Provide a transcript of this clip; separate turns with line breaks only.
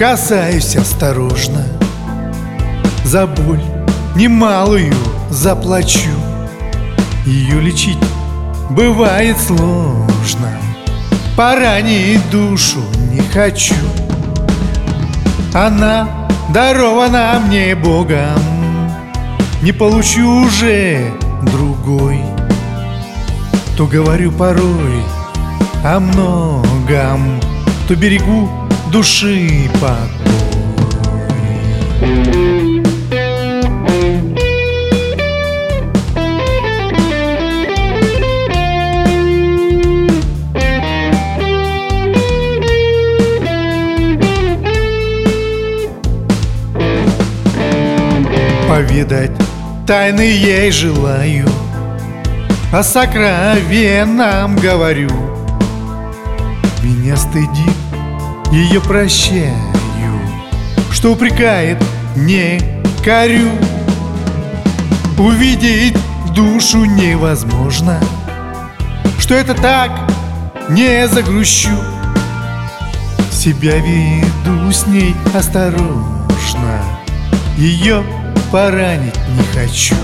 касаюсь осторожно. За боль немалую заплачу. Ее лечить бывает сложно. Поранить душу не хочу. Она дарована мне Богом. Не получу уже другой. То говорю порой о многом То берегу души покой. Повидать тайны ей желаю О сокровенном говорю. Меня стыдит, ее прощаю Что упрекает, не корю. Увидеть душу невозможно Что это так, не загрущу. Себя веду с ней осторожно Ее поранить не хочу